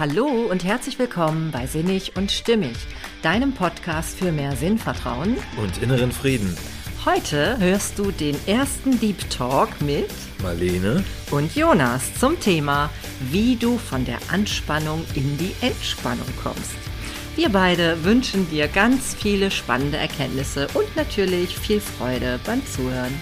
Hallo und herzlich willkommen bei Sinnig und Stimmig, deinem Podcast für mehr Sinnvertrauen und inneren Frieden. Heute hörst du den ersten Deep Talk mit Marlene und Jonas zum Thema, wie du von der Anspannung in die Entspannung kommst. Wir beide wünschen dir ganz viele spannende Erkenntnisse und natürlich viel Freude beim Zuhören.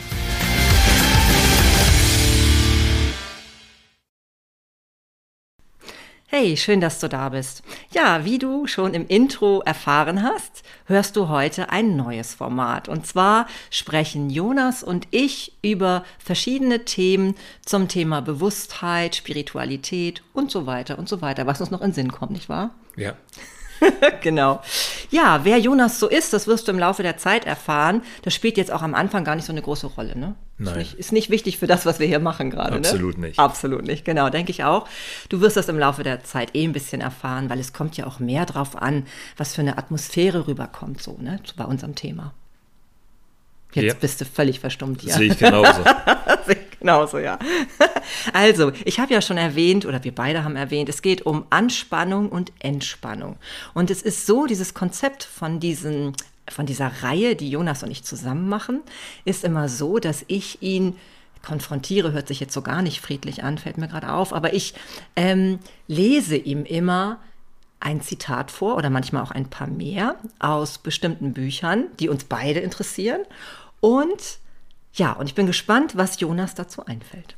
Hey, schön, dass du da bist. Ja, wie du schon im Intro erfahren hast, hörst du heute ein neues Format. Und zwar sprechen Jonas und ich über verschiedene Themen zum Thema Bewusstheit, Spiritualität und so weiter und so weiter, was uns noch in Sinn kommt, nicht wahr? Ja. genau. Ja, wer Jonas so ist, das wirst du im Laufe der Zeit erfahren. Das spielt jetzt auch am Anfang gar nicht so eine große Rolle. Ne? Nein. Ist nicht, ist nicht wichtig für das, was wir hier machen gerade. Absolut ne? nicht. Absolut nicht, genau, denke ich auch. Du wirst das im Laufe der Zeit eh ein bisschen erfahren, weil es kommt ja auch mehr drauf an, was für eine Atmosphäre rüberkommt, so, ne, bei unserem Thema. Jetzt Ja. bist du völlig verstummt hier. Sehe ich genauso. Sehe ich Genauso, ja. Also, ich habe ja schon erwähnt, oder wir beide haben erwähnt, es geht um Anspannung und Entspannung. Und es ist so, dieses Konzept von diesen von dieser Reihe, die Jonas und ich zusammen machen, ist immer so, dass ich ihn konfrontiere, hört sich jetzt so gar nicht friedlich an, fällt mir gerade auf, aber ich ähm, lese ihm immer ein Zitat vor oder manchmal auch ein paar mehr aus bestimmten Büchern, die uns beide interessieren. Und ja, und ich bin gespannt, was Jonas dazu einfällt.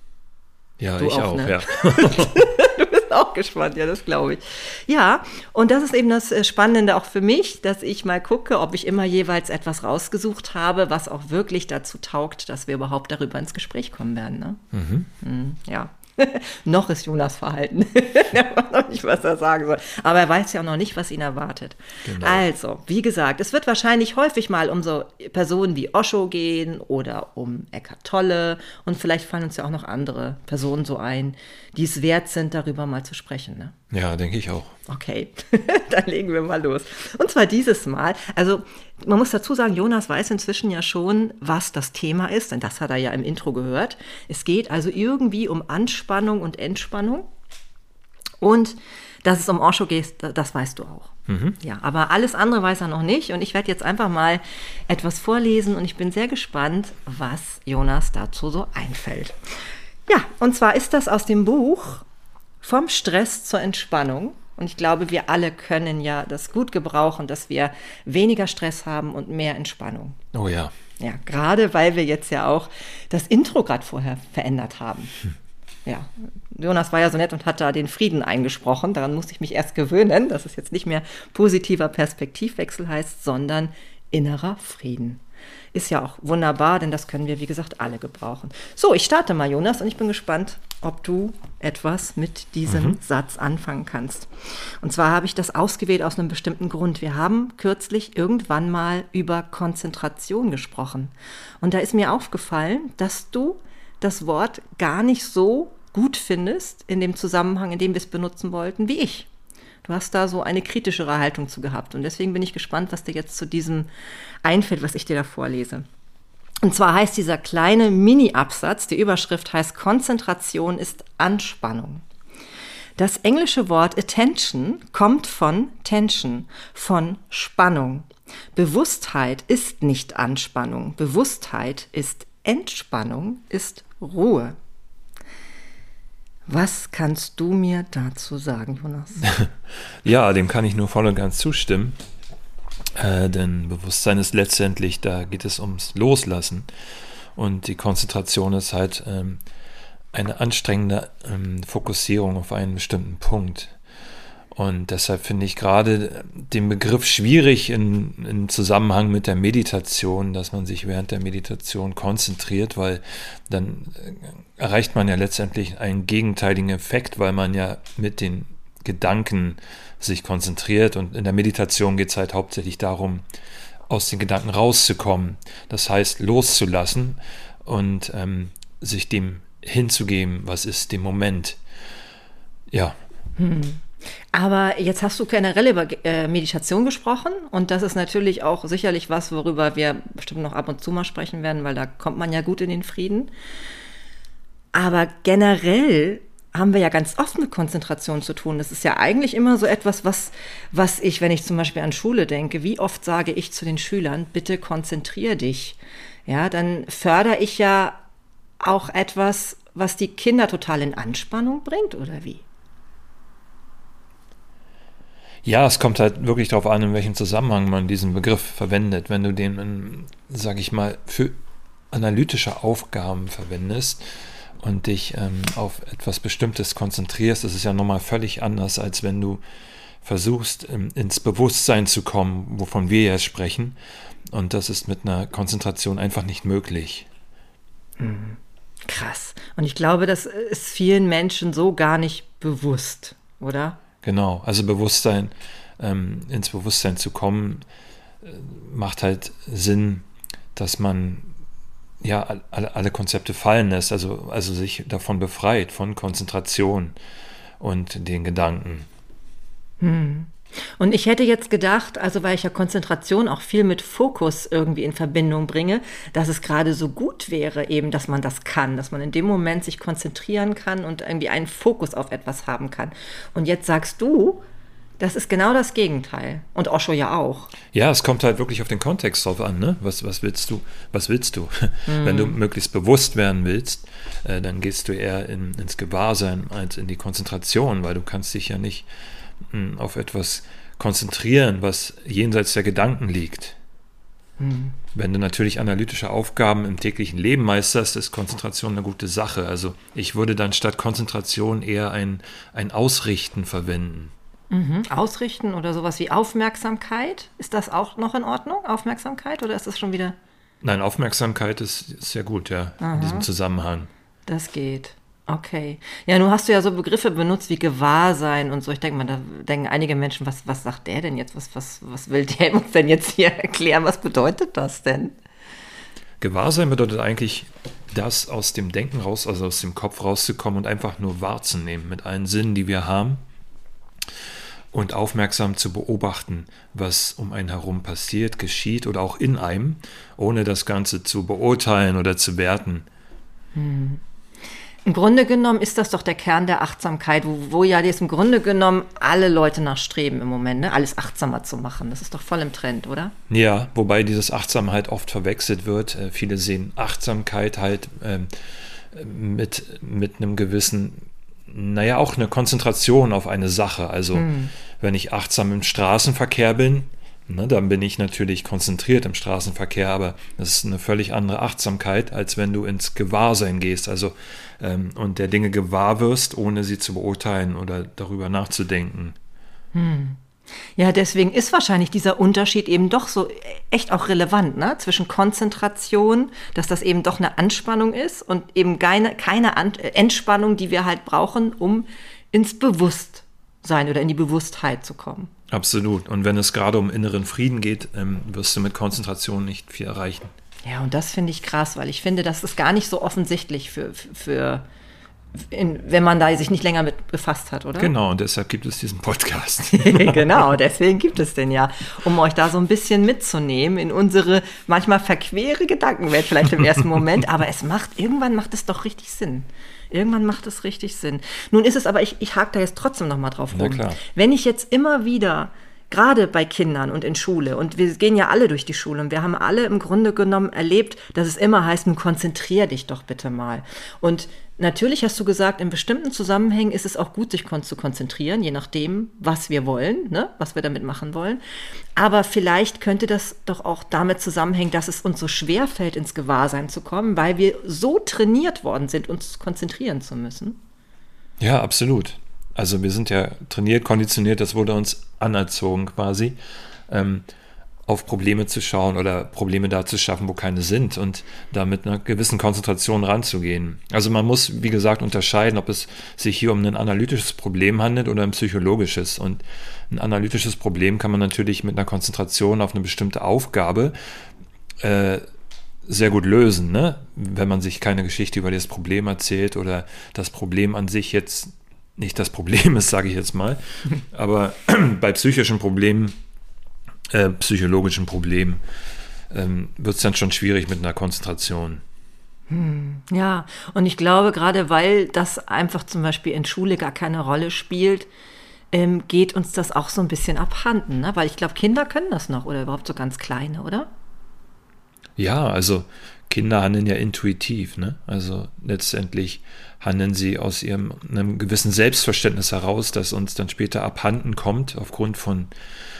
Ja, Du ich auch, auch, ne? ja. Auch gespannt, ja, das glaube ich. Ja, und das ist eben das äh, Spannende auch für mich, dass ich mal gucke, ob ich immer jeweils etwas rausgesucht habe, was auch wirklich dazu taugt, dass wir überhaupt darüber ins Gespräch kommen werden. Ne? Mhm, ja. noch ist Jonas verhalten. er weiß noch nicht, was er sagen soll. Aber er weiß ja auch noch nicht, was ihn erwartet. Genau. Also, wie gesagt, es wird wahrscheinlich häufig mal um so Personen wie Osho gehen oder um Eckart Tolle. Und vielleicht fallen uns ja auch noch andere Personen so ein, die es wert sind, darüber mal zu sprechen. Ne? Ja, denke ich auch. Okay, dann legen wir mal los. Und zwar dieses Mal. Also man muss dazu sagen, Jonas weiß inzwischen ja schon, was das Thema ist, denn das hat er ja im Intro gehört. Es geht also irgendwie um Anspannung und Entspannung. Und dass es um Osho geht, das weißt du auch. Ja, aber alles andere weiß er noch nicht. Und ich werde jetzt einfach mal etwas vorlesen und ich bin sehr gespannt, was Jonas dazu so einfällt. Ja, und zwar ist das aus dem Buch vom Stress zur Entspannung. Und ich glaube, wir alle können ja das gut gebrauchen, dass wir weniger Stress haben und mehr Entspannung. Oh ja. Ja, gerade weil wir jetzt ja auch das Intro gerade vorher verändert haben. Ja, Jonas war ja so nett und hat da den Frieden eingesprochen. Daran musste ich mich erst gewöhnen, dass es jetzt nicht mehr positiver Perspektivwechsel heißt, sondern innerer Frieden. Ist ja auch wunderbar, denn das können wir, wie gesagt, alle gebrauchen. So, ich starte mal, Jonas, und ich bin gespannt, ob du etwas mit diesem Satz anfangen kannst. Und zwar habe ich das ausgewählt aus einem bestimmten Grund. Wir haben kürzlich irgendwann mal über Konzentration gesprochen. Und da ist mir aufgefallen, dass du das Wort gar nicht so gut findest in dem Zusammenhang, in dem wir es benutzen wollten, wie ich. Du hast da so eine kritischere Haltung zu gehabt. Und deswegen bin ich gespannt, was dir jetzt zu diesem einfällt, was ich dir da vorlese. Und zwar heißt dieser kleine Mini-Absatz, die Überschrift heißt Konzentration ist Anspannung. Das englische Wort attention kommt von tension, von Spannung. Bewusstheit ist nicht Anspannung. Bewusstheit ist Entspannung, ist Ruhe. Was kannst du mir dazu sagen, Jonas? Ja, dem kann ich nur voll und ganz zustimmen. Äh, denn Bewusstsein ist letztendlich, da geht es ums Loslassen. Und die Konzentration ist halt ähm, eine anstrengende ähm, Fokussierung auf einen bestimmten Punkt. Und deshalb finde ich gerade den Begriff schwierig in, in Zusammenhang mit der Meditation, dass man sich während der Meditation konzentriert, weil dann erreicht man ja letztendlich einen gegenteiligen Effekt, weil man ja mit den Gedanken sich konzentriert. Und in der Meditation geht es halt hauptsächlich darum, aus den Gedanken rauszukommen. Das heißt, loszulassen und ähm, sich dem hinzugeben, was ist dem Moment. Ja, Aber jetzt hast du generell über äh, Meditation gesprochen und das ist natürlich auch sicherlich was, worüber wir bestimmt noch ab und zu mal sprechen werden, weil da kommt man ja gut in den Frieden. Aber generell haben wir ja ganz oft mit Konzentration zu tun. Das ist ja eigentlich immer so etwas, was, was ich, wenn ich zum Beispiel an Schule denke, wie oft sage ich zu den Schülern, bitte konzentrier dich. Ja, dann fördere ich ja auch etwas, was die Kinder total in Anspannung bringt, oder wie? Ja, es kommt halt wirklich darauf an, in welchem Zusammenhang man diesen Begriff verwendet. Wenn du den, sage ich mal, für analytische Aufgaben verwendest und dich ähm, auf etwas Bestimmtes konzentrierst, das ist ja nochmal völlig anders, als wenn du versuchst, ähm, ins Bewusstsein zu kommen, wovon wir jetzt sprechen. Und das ist mit einer Konzentration einfach nicht möglich. Mhm. Krass. Und ich glaube, das ist vielen Menschen so gar nicht bewusst, oder? Genau, also Bewusstsein, ähm, ins Bewusstsein zu kommen, äh, macht halt Sinn, dass man ja alle, alle Konzepte fallen lässt, also, also sich davon befreit, von Konzentration und den Gedanken. Hm. Und ich hätte jetzt gedacht, also weil ich ja Konzentration auch viel mit Fokus irgendwie in Verbindung bringe, dass es gerade so gut wäre, eben, dass man das kann, dass man in dem Moment sich konzentrieren kann und irgendwie einen Fokus auf etwas haben kann. Und jetzt sagst du, das ist genau das Gegenteil. Und Osho ja auch. Ja, es kommt halt wirklich auf den Kontext drauf an. Ne? Was, was willst du? Was willst du? Mm. Wenn du möglichst bewusst werden willst, äh, dann gehst du eher in, ins Gewahrsein als in die Konzentration, weil du kannst dich ja nicht auf etwas konzentrieren, was jenseits der Gedanken liegt. Mhm. Wenn du natürlich analytische Aufgaben im täglichen Leben meisterst, ist Konzentration eine gute Sache. Also ich würde dann statt Konzentration eher ein, ein Ausrichten verwenden. Mhm. Ausrichten oder sowas wie Aufmerksamkeit, ist das auch noch in Ordnung? Aufmerksamkeit oder ist das schon wieder? Nein, Aufmerksamkeit ist, ist sehr gut, ja, Aha. in diesem Zusammenhang. Das geht. Okay. Ja, nun hast du ja so Begriffe benutzt wie Gewahrsein und so. Ich denke mal, da denken einige Menschen, was, was sagt der denn jetzt? Was, was, was will der uns denn jetzt hier erklären? Was bedeutet das denn? Gewahrsein bedeutet eigentlich, das aus dem Denken raus, also aus dem Kopf rauszukommen und einfach nur wahrzunehmen mit allen Sinnen, die wir haben und aufmerksam zu beobachten, was um einen herum passiert, geschieht oder auch in einem, ohne das Ganze zu beurteilen oder zu werten. Hm. Im Grunde genommen ist das doch der Kern der Achtsamkeit, wo, wo ja jetzt im Grunde genommen alle Leute nachstreben im Moment, ne? alles achtsamer zu machen. Das ist doch voll im Trend, oder? Ja, wobei dieses Achtsamkeit oft verwechselt wird. Äh, viele sehen Achtsamkeit halt ähm, mit, mit einem gewissen, naja, auch eine Konzentration auf eine Sache. Also, hm. wenn ich achtsam im Straßenverkehr bin, Ne, dann bin ich natürlich konzentriert im Straßenverkehr, aber das ist eine völlig andere Achtsamkeit, als wenn du ins Gewahrsein gehst, also ähm, und der Dinge gewahr wirst, ohne sie zu beurteilen oder darüber nachzudenken. Hm. Ja, deswegen ist wahrscheinlich dieser Unterschied eben doch so echt auch relevant, ne? Zwischen Konzentration, dass das eben doch eine Anspannung ist und eben keine, keine Entspannung, die wir halt brauchen, um ins Bewusstsein oder in die Bewusstheit zu kommen. Absolut. Und wenn es gerade um inneren Frieden geht, ähm, wirst du mit Konzentration nicht viel erreichen. Ja, und das finde ich krass, weil ich finde, das ist gar nicht so offensichtlich für, für in, wenn man da sich nicht länger mit befasst hat, oder? Genau, und deshalb gibt es diesen Podcast. genau, deswegen gibt es den ja, um euch da so ein bisschen mitzunehmen in unsere manchmal verquere Gedankenwelt vielleicht im ersten Moment, aber es macht, irgendwann macht es doch richtig Sinn. Irgendwann macht es richtig Sinn. Nun ist es aber, ich, ich hake da jetzt trotzdem noch mal drauf rum. Wenn ich jetzt immer wieder gerade bei Kindern und in Schule. Und wir gehen ja alle durch die Schule und wir haben alle im Grunde genommen erlebt, dass es immer heißt, nun konzentrier dich doch bitte mal. Und natürlich hast du gesagt, in bestimmten Zusammenhängen ist es auch gut, sich zu konzentrieren, je nachdem, was wir wollen, ne? was wir damit machen wollen. Aber vielleicht könnte das doch auch damit zusammenhängen, dass es uns so schwer fällt, ins Gewahrsein zu kommen, weil wir so trainiert worden sind, uns konzentrieren zu müssen. Ja, absolut. Also wir sind ja trainiert, konditioniert, das wurde uns anerzogen quasi, ähm, auf Probleme zu schauen oder Probleme da zu schaffen, wo keine sind und da mit einer gewissen Konzentration ranzugehen. Also man muss, wie gesagt, unterscheiden, ob es sich hier um ein analytisches Problem handelt oder ein psychologisches. Und ein analytisches Problem kann man natürlich mit einer Konzentration auf eine bestimmte Aufgabe äh, sehr gut lösen, ne? wenn man sich keine Geschichte über das Problem erzählt oder das Problem an sich jetzt nicht das Problem ist, sage ich jetzt mal. Aber bei psychischen Problemen, äh, psychologischen Problemen, ähm, wird es dann schon schwierig mit einer Konzentration. Ja, und ich glaube, gerade weil das einfach zum Beispiel in Schule gar keine Rolle spielt, ähm, geht uns das auch so ein bisschen abhanden. Ne? Weil ich glaube, Kinder können das noch oder überhaupt so ganz kleine, oder? Ja, also Kinder handeln ja intuitiv. Ne? Also letztendlich handeln sie aus ihrem einem gewissen Selbstverständnis heraus, das uns dann später abhanden kommt aufgrund von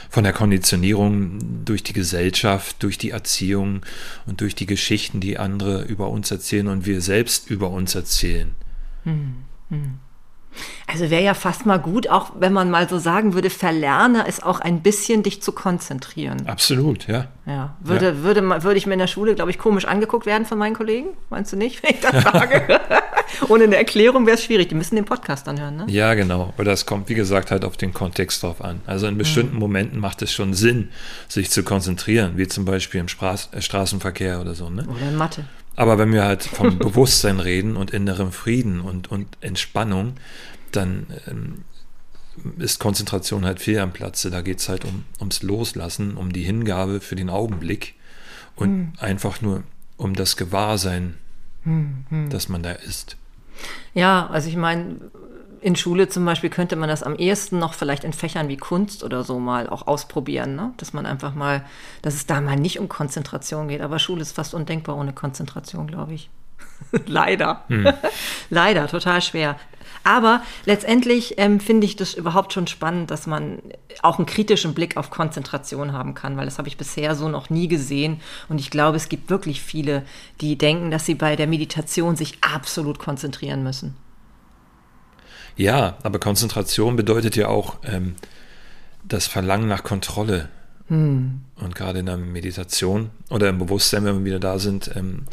von der Konditionierung durch die Gesellschaft, durch die Erziehung und durch die Geschichten, die andere über uns erzählen und wir selbst über uns erzählen. Hm, hm. Also wäre ja fast mal gut, auch wenn man mal so sagen würde, verlerne es auch ein bisschen, dich zu konzentrieren. Absolut, ja. Ja, würde, ja. Würde, würde ich mir in der Schule, glaube ich, komisch angeguckt werden von meinen Kollegen? Meinst du nicht, wenn ich das sage? Ohne eine Erklärung wäre es schwierig. Die müssen den Podcast dann hören, ne? Ja, genau. Aber das kommt, wie gesagt, halt auf den Kontext drauf an. Also in bestimmten mhm. Momenten macht es schon Sinn, sich zu konzentrieren, wie zum Beispiel im Straß äh, Straßenverkehr oder so, ne? Oder in Mathe. Aber wenn wir halt vom Bewusstsein reden und innerem Frieden und, und Entspannung, dann ähm, ist Konzentration halt fehl am Platze. Da geht es halt um, ums Loslassen, um die Hingabe für den Augenblick und hm. einfach nur um das Gewahrsein, hm, hm. dass man da ist. Ja, also ich meine, in Schule zum Beispiel könnte man das am ehesten noch vielleicht in Fächern wie Kunst oder so mal auch ausprobieren, ne? dass man einfach mal, dass es da mal nicht um Konzentration geht. Aber Schule ist fast undenkbar ohne Konzentration, glaube ich. Leider. Hm. Leider, total schwer. Aber letztendlich ähm, finde ich das überhaupt schon spannend, dass man auch einen kritischen Blick auf Konzentration haben kann, weil das habe ich bisher so noch nie gesehen. Und ich glaube, es gibt wirklich viele, die denken, dass sie bei der Meditation sich absolut konzentrieren müssen. Ja, aber Konzentration bedeutet ja auch ähm, das Verlangen nach Kontrolle. Hm. Und gerade in der Meditation oder im Bewusstsein, wenn wir wieder da sind, ähm,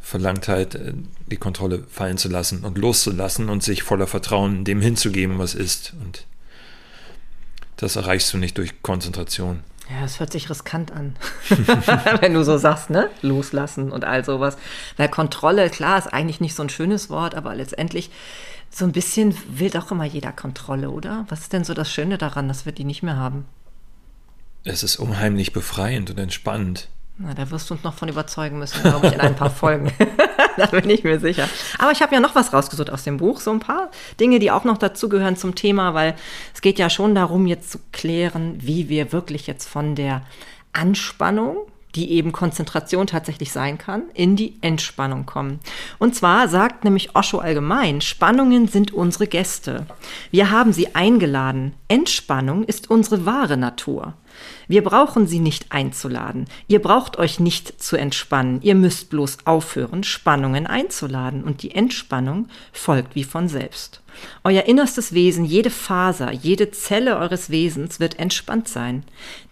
verlangt halt, äh, die Kontrolle fallen zu lassen und loszulassen und sich voller Vertrauen dem hinzugeben, was ist. Und das erreichst du nicht durch Konzentration. Ja, es hört sich riskant an, wenn du so sagst, ne? Loslassen und all sowas. Weil Kontrolle, klar, ist eigentlich nicht so ein schönes Wort, aber letztendlich so ein bisschen will doch immer jeder Kontrolle, oder? Was ist denn so das Schöne daran, dass wir die nicht mehr haben? Es ist unheimlich befreiend und entspannend. Na, da wirst du uns noch von überzeugen müssen, glaube ich, in ein paar Folgen. da bin ich mir sicher. Aber ich habe ja noch was rausgesucht aus dem Buch, so ein paar Dinge, die auch noch dazugehören zum Thema, weil es geht ja schon darum, jetzt zu klären, wie wir wirklich jetzt von der Anspannung, die eben Konzentration tatsächlich sein kann, in die Entspannung kommen. Und zwar sagt nämlich Osho allgemein, Spannungen sind unsere Gäste. Wir haben sie eingeladen. Entspannung ist unsere wahre Natur. Wir brauchen sie nicht einzuladen. Ihr braucht euch nicht zu entspannen. Ihr müsst bloß aufhören, Spannungen einzuladen und die Entspannung folgt wie von selbst. Euer innerstes Wesen, jede Faser, jede Zelle eures Wesens wird entspannt sein.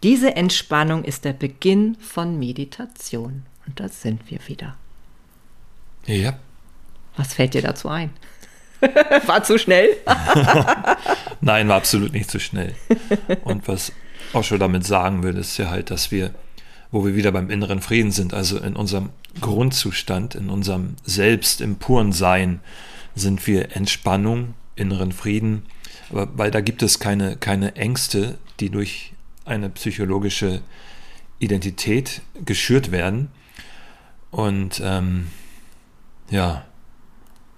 Diese Entspannung ist der Beginn von Meditation. Und da sind wir wieder. Ja. Was fällt dir dazu ein? war zu schnell? Nein, war absolut nicht zu schnell. Und was Osho damit sagen will, ist ja halt, dass wir, wo wir wieder beim inneren Frieden sind, also in unserem Grundzustand, in unserem Selbst, im puren Sein, sind wir Entspannung, inneren Frieden, aber weil da gibt es keine, keine Ängste, die durch eine psychologische Identität geschürt werden. Und ähm, ja,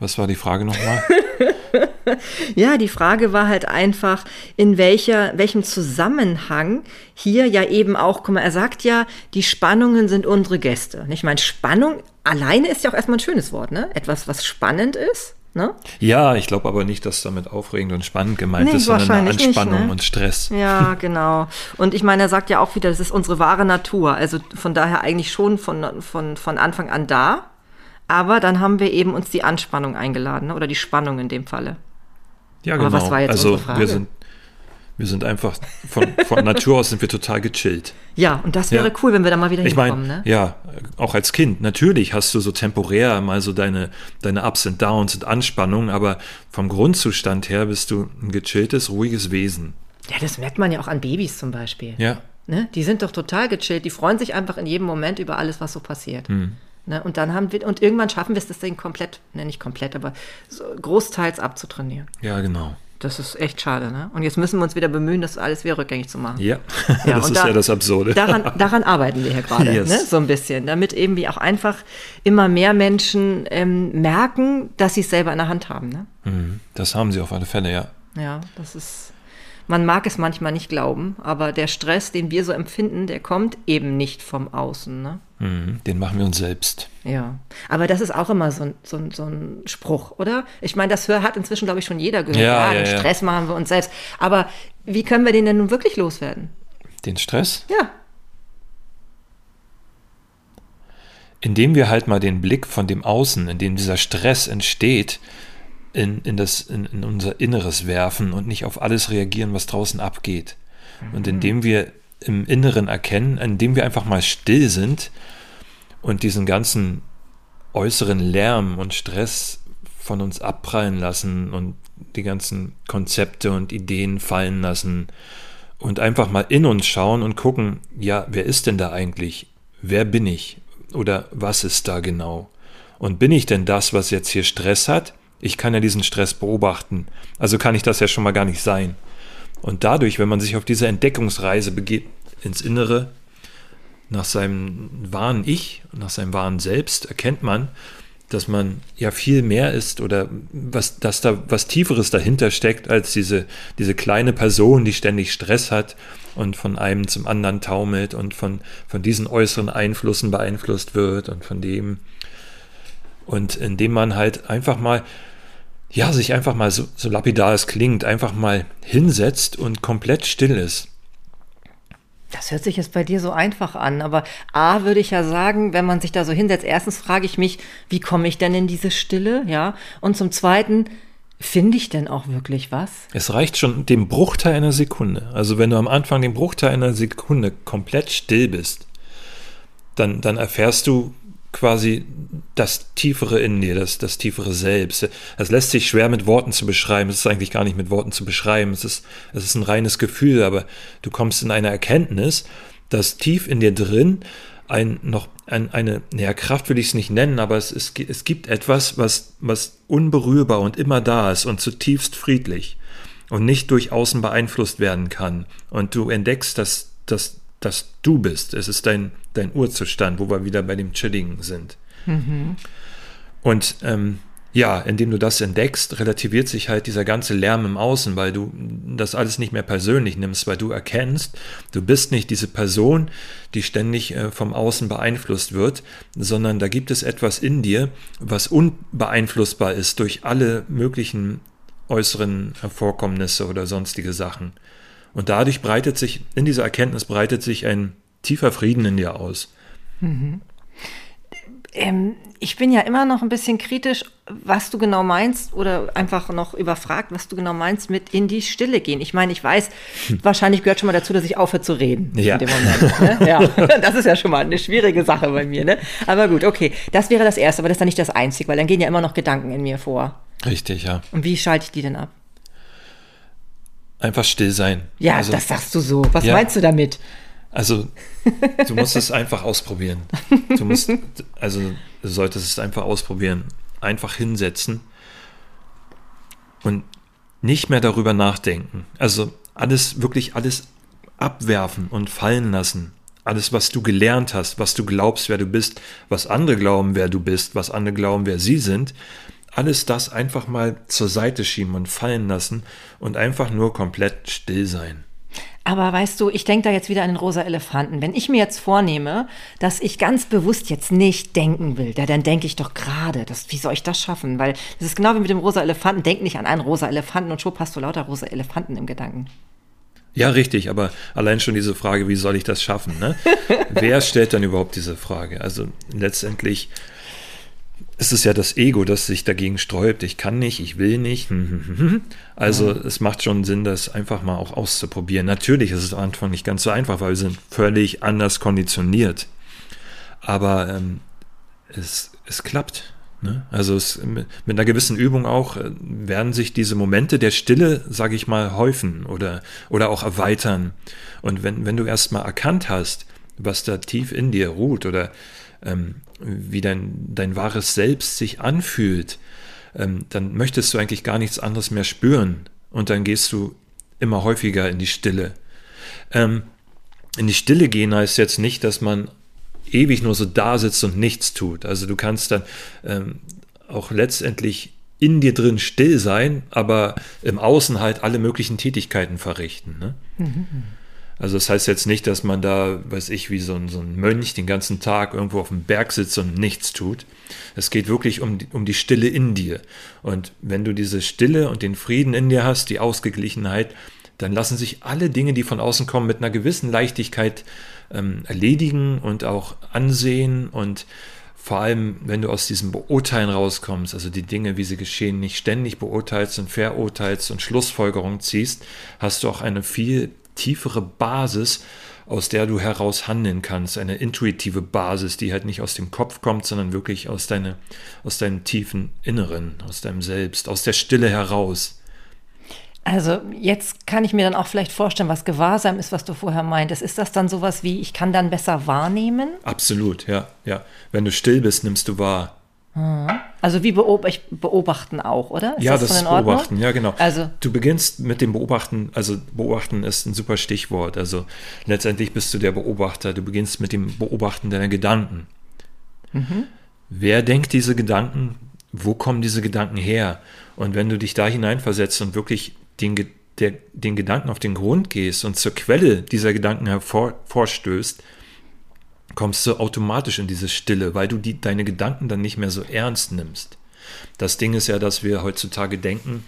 was war die Frage nochmal? ja, die Frage war halt einfach, in welcher, welchem Zusammenhang hier ja eben auch, guck mal, er sagt ja, die Spannungen sind unsere Gäste. Ich meine, Spannung alleine ist ja auch erstmal ein schönes Wort, ne? Etwas, was spannend ist. Ne? Ja, ich glaube aber nicht, dass damit aufregend und spannend gemeint nee, ist, sondern eine Anspannung nicht, ne? und Stress. Ja, genau. Und ich meine, er sagt ja auch wieder, das ist unsere wahre Natur. Also von daher eigentlich schon von, von, von Anfang an da. Aber dann haben wir eben uns die Anspannung eingeladen, ne? oder die Spannung in dem Falle. Ja, genau. Aber was war jetzt also unsere Frage? Wir sind, wir sind einfach von, von Natur aus sind wir total gechillt. Ja, und das wäre ja. cool, wenn wir da mal wieder ich hinkommen. Mein, ne? Ja, auch als Kind. Natürlich hast du so temporär mal so deine, deine Ups und Downs und Anspannungen, aber vom Grundzustand her bist du ein gechilltes, ruhiges Wesen. Ja, das merkt man ja auch an Babys zum Beispiel. Ja. Ne? Die sind doch total gechillt. Die freuen sich einfach in jedem Moment über alles, was so passiert. Hm. Ne? Und dann haben wir, und irgendwann schaffen wir es, das Ding komplett, ne, nicht komplett, aber so großteils abzutrainieren. Ja, genau. Das ist echt schade, ne? Und jetzt müssen wir uns wieder bemühen, das alles wieder rückgängig zu machen. Ja, ja das ist da, ja das Absurde. Daran, daran arbeiten wir hier gerade, yes. ne? so ein bisschen, damit eben wie auch einfach immer mehr Menschen ähm, merken, dass sie es selber in der Hand haben. Ne? Mhm. Das haben sie auf alle Fälle, ja. Ja, das ist man mag es manchmal nicht glauben, aber der Stress, den wir so empfinden, der kommt eben nicht vom Außen. Ne? Mhm, den machen wir uns selbst. Ja, aber das ist auch immer so ein, so ein, so ein Spruch, oder? Ich meine, das hat inzwischen, glaube ich, schon jeder gehört. Ja, ja, den Stress machen wir uns selbst. Aber wie können wir den denn nun wirklich loswerden? Den Stress? Ja. Indem wir halt mal den Blick von dem Außen, in dem dieser Stress entsteht, in, in, das, in, in unser Inneres werfen und nicht auf alles reagieren, was draußen abgeht. Mhm. Und indem wir im Inneren erkennen, indem wir einfach mal still sind und diesen ganzen äußeren Lärm und Stress von uns abprallen lassen und die ganzen Konzepte und Ideen fallen lassen und einfach mal in uns schauen und gucken, ja, wer ist denn da eigentlich? Wer bin ich? Oder was ist da genau? Und bin ich denn das, was jetzt hier Stress hat? Ich kann ja diesen Stress beobachten. Also kann ich das ja schon mal gar nicht sein. Und dadurch, wenn man sich auf diese Entdeckungsreise begeht ins Innere, nach seinem wahren Ich, nach seinem wahren Selbst, erkennt man, dass man ja viel mehr ist oder was, dass da was Tieferes dahinter steckt als diese, diese kleine Person, die ständig Stress hat und von einem zum anderen taumelt und von, von diesen äußeren Einflüssen beeinflusst wird und von dem. Und indem man halt einfach mal ja, sich einfach mal, so, so lapidar es klingt, einfach mal hinsetzt und komplett still ist. Das hört sich jetzt bei dir so einfach an, aber A würde ich ja sagen, wenn man sich da so hinsetzt, erstens frage ich mich, wie komme ich denn in diese Stille, ja? Und zum zweiten, finde ich denn auch wirklich was? Es reicht schon dem Bruchteil einer Sekunde. Also wenn du am Anfang den Bruchteil einer Sekunde komplett still bist, dann, dann erfährst du quasi das Tiefere in dir, das, das tiefere Selbst. Das lässt sich schwer mit Worten zu beschreiben. Es ist eigentlich gar nicht mit Worten zu beschreiben. Es ist, es ist ein reines Gefühl, aber du kommst in eine Erkenntnis, dass tief in dir drin ein noch ein, eine, naja, Kraft will ich es nicht nennen, aber es, es, es gibt etwas, was, was unberührbar und immer da ist und zutiefst friedlich und nicht durch außen beeinflusst werden kann. Und du entdeckst, dass, dass dass du bist. Es ist dein, dein Urzustand, wo wir wieder bei dem Chilling sind. Mhm. Und ähm, ja, indem du das entdeckst, relativiert sich halt dieser ganze Lärm im Außen, weil du das alles nicht mehr persönlich nimmst, weil du erkennst, du bist nicht diese Person, die ständig äh, vom Außen beeinflusst wird, sondern da gibt es etwas in dir, was unbeeinflussbar ist durch alle möglichen äußeren Vorkommnisse oder sonstige Sachen. Und dadurch breitet sich, in dieser Erkenntnis breitet sich ein tiefer Frieden in dir aus. Mhm. Ähm, ich bin ja immer noch ein bisschen kritisch, was du genau meinst oder einfach noch überfragt, was du genau meinst mit in die Stille gehen. Ich meine, ich weiß, hm. wahrscheinlich gehört schon mal dazu, dass ich aufhöre zu reden. Ja. In dem Moment, ne? ja. Das ist ja schon mal eine schwierige Sache bei mir. Ne? Aber gut, okay. Das wäre das Erste, aber das ist dann nicht das Einzige, weil dann gehen ja immer noch Gedanken in mir vor. Richtig, ja. Und wie schalte ich die denn ab? Einfach still sein. Ja, also, das sagst du so. Was ja, meinst du damit? Also, du musst es einfach ausprobieren. Du musst, also, du solltest es einfach ausprobieren. Einfach hinsetzen und nicht mehr darüber nachdenken. Also, alles, wirklich alles abwerfen und fallen lassen. Alles, was du gelernt hast, was du glaubst, wer du bist, was andere glauben, wer du bist, was andere glauben, wer sie sind, alles das einfach mal zur Seite schieben und fallen lassen und einfach nur komplett still sein. Aber weißt du, ich denke da jetzt wieder an den rosa Elefanten. Wenn ich mir jetzt vornehme, dass ich ganz bewusst jetzt nicht denken will, ja, dann denke ich doch gerade, wie soll ich das schaffen? Weil das ist genau wie mit dem rosa Elefanten. Denk nicht an einen rosa Elefanten und schon hast du lauter rosa Elefanten im Gedanken. Ja, richtig, aber allein schon diese Frage, wie soll ich das schaffen? Ne? Wer stellt dann überhaupt diese Frage? Also letztendlich es ist ja das Ego, das sich dagegen sträubt. Ich kann nicht, ich will nicht. Also ja. es macht schon Sinn, das einfach mal auch auszuprobieren. Natürlich ist es am Anfang nicht ganz so einfach, weil wir sind völlig anders konditioniert. Aber ähm, es, es klappt. Ne? Also es, mit einer gewissen Übung auch äh, werden sich diese Momente der Stille, sage ich mal, häufen oder, oder auch erweitern. Und wenn, wenn du erst mal erkannt hast, was da tief in dir ruht oder ähm, wie dein, dein wahres Selbst sich anfühlt, ähm, dann möchtest du eigentlich gar nichts anderes mehr spüren, und dann gehst du immer häufiger in die Stille. Ähm, in die Stille gehen heißt jetzt nicht, dass man ewig nur so da sitzt und nichts tut. Also du kannst dann ähm, auch letztendlich in dir drin still sein, aber im Außen halt alle möglichen Tätigkeiten verrichten. Ne? Mhm. Also das heißt jetzt nicht, dass man da, weiß ich, wie so ein, so ein Mönch den ganzen Tag irgendwo auf dem Berg sitzt und nichts tut. Es geht wirklich um die, um die Stille in dir. Und wenn du diese Stille und den Frieden in dir hast, die Ausgeglichenheit, dann lassen sich alle Dinge, die von außen kommen, mit einer gewissen Leichtigkeit ähm, erledigen und auch ansehen und vor allem, wenn du aus diesem Beurteilen rauskommst, also die Dinge, wie sie geschehen, nicht ständig beurteilst und verurteilst und Schlussfolgerungen ziehst, hast du auch eine viel tiefere Basis, aus der du heraus handeln kannst, eine intuitive Basis, die halt nicht aus dem Kopf kommt, sondern wirklich aus, deine, aus deinem tiefen Inneren, aus deinem Selbst, aus der Stille heraus. Also jetzt kann ich mir dann auch vielleicht vorstellen, was Gewahrsam ist, was du vorher meintest. Ist das dann sowas wie, ich kann dann besser wahrnehmen? Absolut, ja, ja. Wenn du still bist, nimmst du wahr. Also wie beob beobachten auch, oder? Ist ja, das, das ist beobachten, ja genau. Also du beginnst mit dem Beobachten, also beobachten ist ein super Stichwort. Also letztendlich bist du der Beobachter. Du beginnst mit dem Beobachten deiner Gedanken. Mhm. Wer denkt diese Gedanken? Wo kommen diese Gedanken her? Und wenn du dich da hineinversetzt und wirklich den, der, den Gedanken auf den Grund gehst und zur Quelle dieser Gedanken hervorstößt, kommst du automatisch in diese Stille, weil du die, deine Gedanken dann nicht mehr so ernst nimmst. Das Ding ist ja, dass wir heutzutage denken,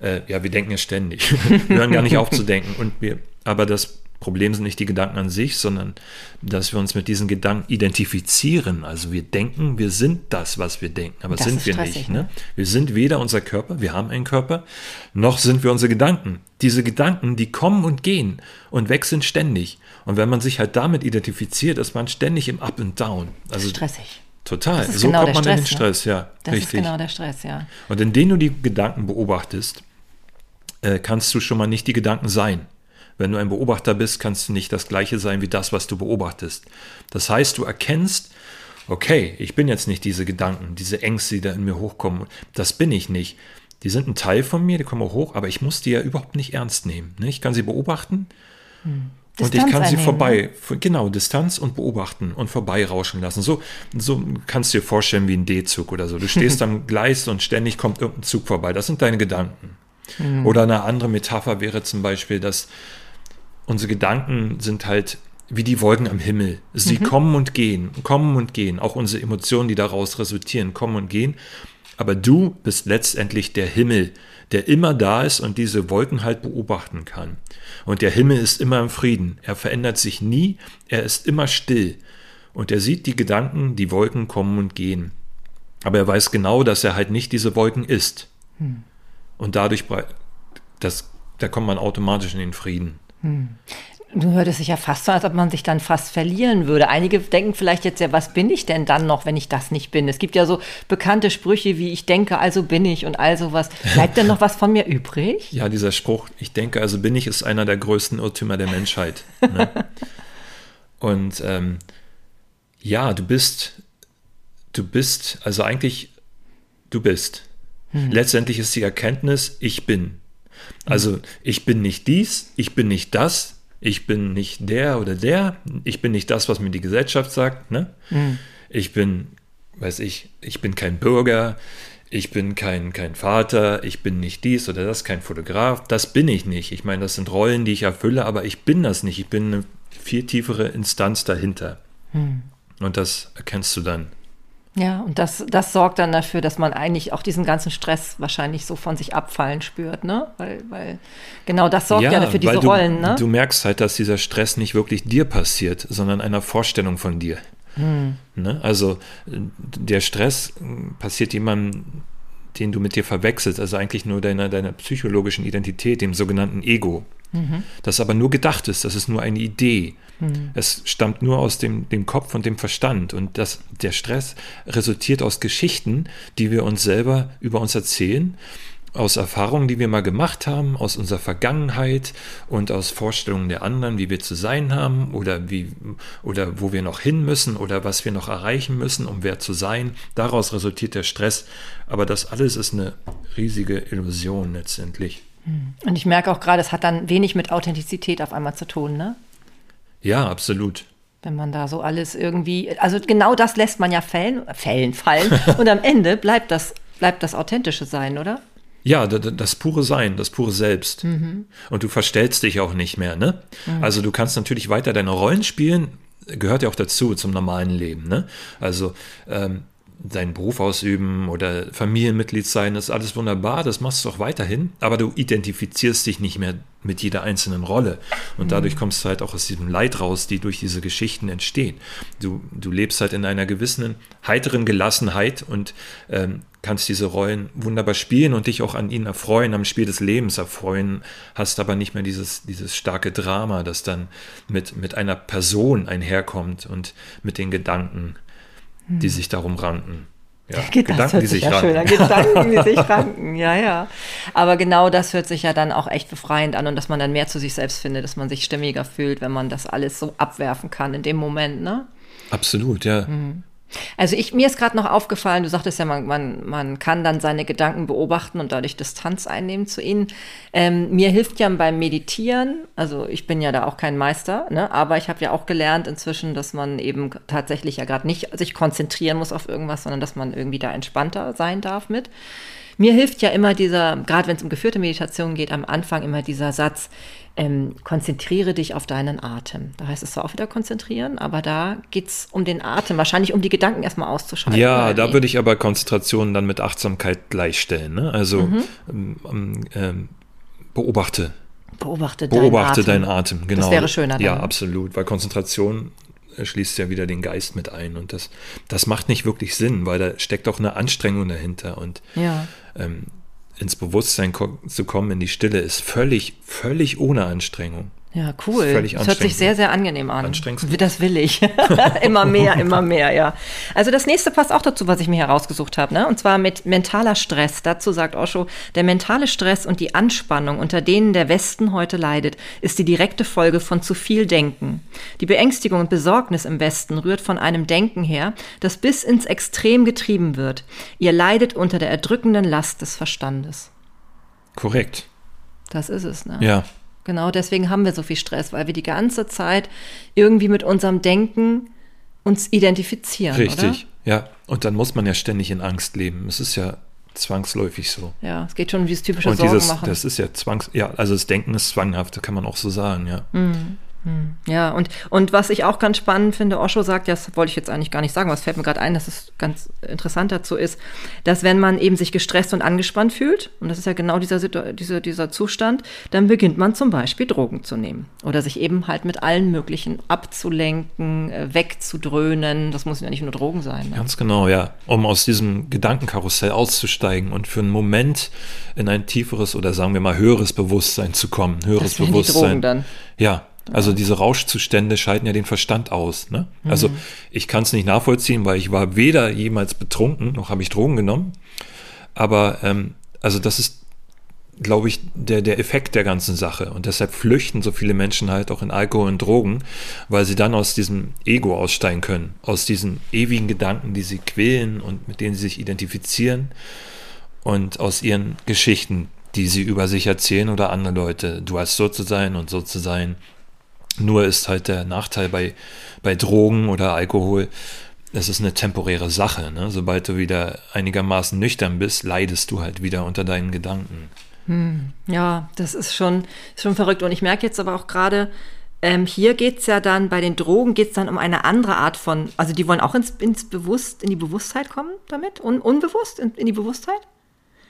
äh, ja, wir denken ja ständig. wir hören gar nicht auf zu denken. Und wir, aber das Problem sind nicht die Gedanken an sich, sondern dass wir uns mit diesen Gedanken identifizieren. Also wir denken, wir sind das, was wir denken, aber das sind wir nicht. Ne? ne? Wir sind weder unser Körper, wir haben einen Körper, noch sind wir unsere Gedanken. Diese Gedanken, die kommen und gehen und wechseln ständig. Und wenn man sich halt damit identifiziert, ist man ständig im Up and Down. Also stressig. Total. So genau kommt man Stress, in den Stress, ne? ja. Das richtig. ist genau der Stress, ja. Und indem du die Gedanken beobachtest, äh, kannst du schon mal nicht die Gedanken sein. Wenn du ein Beobachter bist, kannst du nicht das gleiche sein wie das, was du beobachtest. Das heißt, du erkennst, okay, ich bin jetzt nicht diese Gedanken, diese Ängste, die da in mir hochkommen. Das bin ich nicht. Die sind ein Teil von mir, die kommen auch hoch, aber ich muss die ja überhaupt nicht ernst nehmen. Ne? Ich kann sie beobachten hm. und ich kann sie vorbei, ne? genau, Distanz und beobachten und vorbeirauschen lassen. So, so kannst du dir vorstellen wie ein D-Zug oder so. Du stehst am Gleis und ständig kommt irgendein Zug vorbei. Das sind deine Gedanken. Hm. Oder eine andere Metapher wäre zum Beispiel, dass unsere Gedanken sind halt wie die Wolken am Himmel. Sie mhm. kommen und gehen, kommen und gehen. Auch unsere Emotionen, die daraus resultieren, kommen und gehen. Aber du bist letztendlich der Himmel, der immer da ist und diese Wolken halt beobachten kann. Und der Himmel ist immer im Frieden. Er verändert sich nie, er ist immer still. Und er sieht die Gedanken, die Wolken kommen und gehen. Aber er weiß genau, dass er halt nicht diese Wolken ist. Hm. Und dadurch, das, da kommt man automatisch in den Frieden. Hm. Du hörtest sich ja fast so, als ob man sich dann fast verlieren würde. Einige denken vielleicht jetzt ja, was bin ich denn dann noch, wenn ich das nicht bin? Es gibt ja so bekannte Sprüche wie ich denke, also bin ich und all sowas. Bleibt denn noch was von mir übrig? Ja, dieser Spruch, ich denke, also bin ich, ist einer der größten Irrtümer der Menschheit. Ne? und ähm, ja, du bist, du bist, also eigentlich, du bist. Hm. Letztendlich ist die Erkenntnis, ich bin. Also ich bin nicht dies, ich bin nicht das, ich bin nicht der oder der, ich bin nicht das, was mir die Gesellschaft sagt. Ne? Mhm. Ich bin, weiß ich, ich bin kein Bürger, ich bin kein, kein Vater, ich bin nicht dies oder das, kein Fotograf. Das bin ich nicht. Ich meine, das sind Rollen, die ich erfülle, aber ich bin das nicht. Ich bin eine viel tiefere Instanz dahinter. Mhm. Und das erkennst du dann. Ja, und das, das sorgt dann dafür, dass man eigentlich auch diesen ganzen Stress wahrscheinlich so von sich abfallen spürt, ne? Weil, weil genau das sorgt ja, ja dafür diese du, Rollen, ne? Du merkst halt, dass dieser Stress nicht wirklich dir passiert, sondern einer Vorstellung von dir. Hm. Ne? Also der Stress passiert jemandem, den du mit dir verwechselst, also eigentlich nur deiner, deiner psychologischen Identität, dem sogenannten Ego. Mhm. Das aber nur gedacht ist, das ist nur eine Idee. Mhm. Es stammt nur aus dem, dem Kopf und dem Verstand. Und das, der Stress resultiert aus Geschichten, die wir uns selber über uns erzählen, aus Erfahrungen, die wir mal gemacht haben, aus unserer Vergangenheit und aus Vorstellungen der anderen, wie wir zu sein haben oder wie oder wo wir noch hin müssen oder was wir noch erreichen müssen, um wer zu sein. Daraus resultiert der Stress. Aber das alles ist eine riesige Illusion letztendlich. Und ich merke auch gerade, es hat dann wenig mit Authentizität auf einmal zu tun, ne? Ja, absolut. Wenn man da so alles irgendwie, also genau das lässt man ja fällen, fällen fallen und am Ende bleibt das, bleibt das authentische Sein, oder? Ja, das pure Sein, das pure Selbst. Mhm. Und du verstellst dich auch nicht mehr, ne? Mhm. Also du kannst natürlich weiter deine Rollen spielen, gehört ja auch dazu zum normalen Leben, ne? Also ähm, deinen Beruf ausüben oder Familienmitglied sein, das ist alles wunderbar, das machst du auch weiterhin, aber du identifizierst dich nicht mehr mit jeder einzelnen Rolle und dadurch mhm. kommst du halt auch aus diesem Leid raus, die durch diese Geschichten entsteht. Du, du lebst halt in einer gewissen heiteren Gelassenheit und ähm, kannst diese Rollen wunderbar spielen und dich auch an ihnen erfreuen, am Spiel des Lebens erfreuen, hast aber nicht mehr dieses, dieses starke Drama, das dann mit, mit einer Person einherkommt und mit den Gedanken die sich darum ranken. Ja, Gedanken, die sich ja ranken. Gedanken, die sich ranken, ja, ja. Aber genau das hört sich ja dann auch echt befreiend an und dass man dann mehr zu sich selbst findet, dass man sich stimmiger fühlt, wenn man das alles so abwerfen kann in dem Moment, ne? Absolut, ja. Mhm. Also ich, mir ist gerade noch aufgefallen, du sagtest ja, man, man, man kann dann seine Gedanken beobachten und dadurch Distanz einnehmen zu ihnen. Ähm, mir hilft ja beim Meditieren, also ich bin ja da auch kein Meister, ne, aber ich habe ja auch gelernt inzwischen, dass man eben tatsächlich ja gerade nicht sich konzentrieren muss auf irgendwas, sondern dass man irgendwie da entspannter sein darf mit. Mir hilft ja immer dieser, gerade wenn es um geführte Meditation geht, am Anfang immer dieser Satz, ähm, konzentriere dich auf deinen Atem. Da heißt es zwar auch wieder konzentrieren, aber da geht es um den Atem, wahrscheinlich um die Gedanken erstmal auszuschalten. Ja, da würde ich aber Konzentration dann mit Achtsamkeit gleichstellen. Ne? Also mhm. ähm, ähm, beobachte. Beobachte, beobachte deinen, Atem. Atem. Genau. Das wäre schöner. Dann. Ja, absolut, weil Konzentration schließt ja wieder den Geist mit ein. Und das, das macht nicht wirklich Sinn, weil da steckt auch eine Anstrengung dahinter. Und ja. ähm, ins Bewusstsein zu kommen, in die Stille, ist völlig, völlig ohne Anstrengung. Ja, cool. Das hört sich sehr, sehr angenehm an. Anstrengend. Das will ich. immer mehr, immer mehr, ja. Also das nächste passt auch dazu, was ich mir herausgesucht habe, ne? Und zwar mit mentaler Stress. Dazu sagt Osho, der mentale Stress und die Anspannung, unter denen der Westen heute leidet, ist die direkte Folge von zu viel Denken. Die Beängstigung und Besorgnis im Westen rührt von einem Denken her, das bis ins Extrem getrieben wird. Ihr leidet unter der erdrückenden Last des Verstandes. Korrekt. Das ist es, ne? Ja. Genau deswegen haben wir so viel Stress, weil wir die ganze Zeit irgendwie mit unserem Denken uns identifizieren. Richtig, oder? ja. Und dann muss man ja ständig in Angst leben. Es ist ja zwangsläufig so. Ja, es geht schon wie das typische Und Sorgen dieses, machen. Das ist ja zwangs, ja, also das Denken ist zwanghaft, kann man auch so sagen, ja. Mhm. Hm. Ja, und, und was ich auch ganz spannend finde, Osho sagt, das wollte ich jetzt eigentlich gar nicht sagen, was fällt mir gerade ein, dass es ganz interessant dazu ist, dass wenn man eben sich gestresst und angespannt fühlt, und das ist ja genau dieser, dieser, dieser Zustand, dann beginnt man zum Beispiel Drogen zu nehmen oder sich eben halt mit allen möglichen abzulenken, äh, wegzudröhnen. Das muss ja nicht nur Drogen sein. Ne? Ganz genau, ja. Um aus diesem Gedankenkarussell auszusteigen und für einen Moment in ein tieferes oder sagen wir mal höheres Bewusstsein zu kommen. Höheres das Bewusstsein. Die Drogen dann. Ja, also diese Rauschzustände schalten ja den Verstand aus. Ne? Also mhm. ich kann es nicht nachvollziehen, weil ich war weder jemals betrunken, noch habe ich Drogen genommen. Aber ähm, also das ist, glaube ich, der, der Effekt der ganzen Sache. Und deshalb flüchten so viele Menschen halt auch in Alkohol und Drogen, weil sie dann aus diesem Ego aussteigen können, aus diesen ewigen Gedanken, die sie quälen und mit denen sie sich identifizieren und aus ihren Geschichten, die sie über sich erzählen oder andere Leute. Du hast so zu sein und so zu sein. Nur ist halt der Nachteil bei, bei Drogen oder Alkohol, es ist eine temporäre Sache. Ne? Sobald du wieder einigermaßen nüchtern bist, leidest du halt wieder unter deinen Gedanken. Hm, ja, das ist schon, schon verrückt. Und ich merke jetzt aber auch gerade, ähm, hier geht es ja dann, bei den Drogen geht es dann um eine andere Art von, also die wollen auch ins, ins Bewusst, in die Bewusstheit kommen damit? Un, unbewusst in, in die Bewusstheit?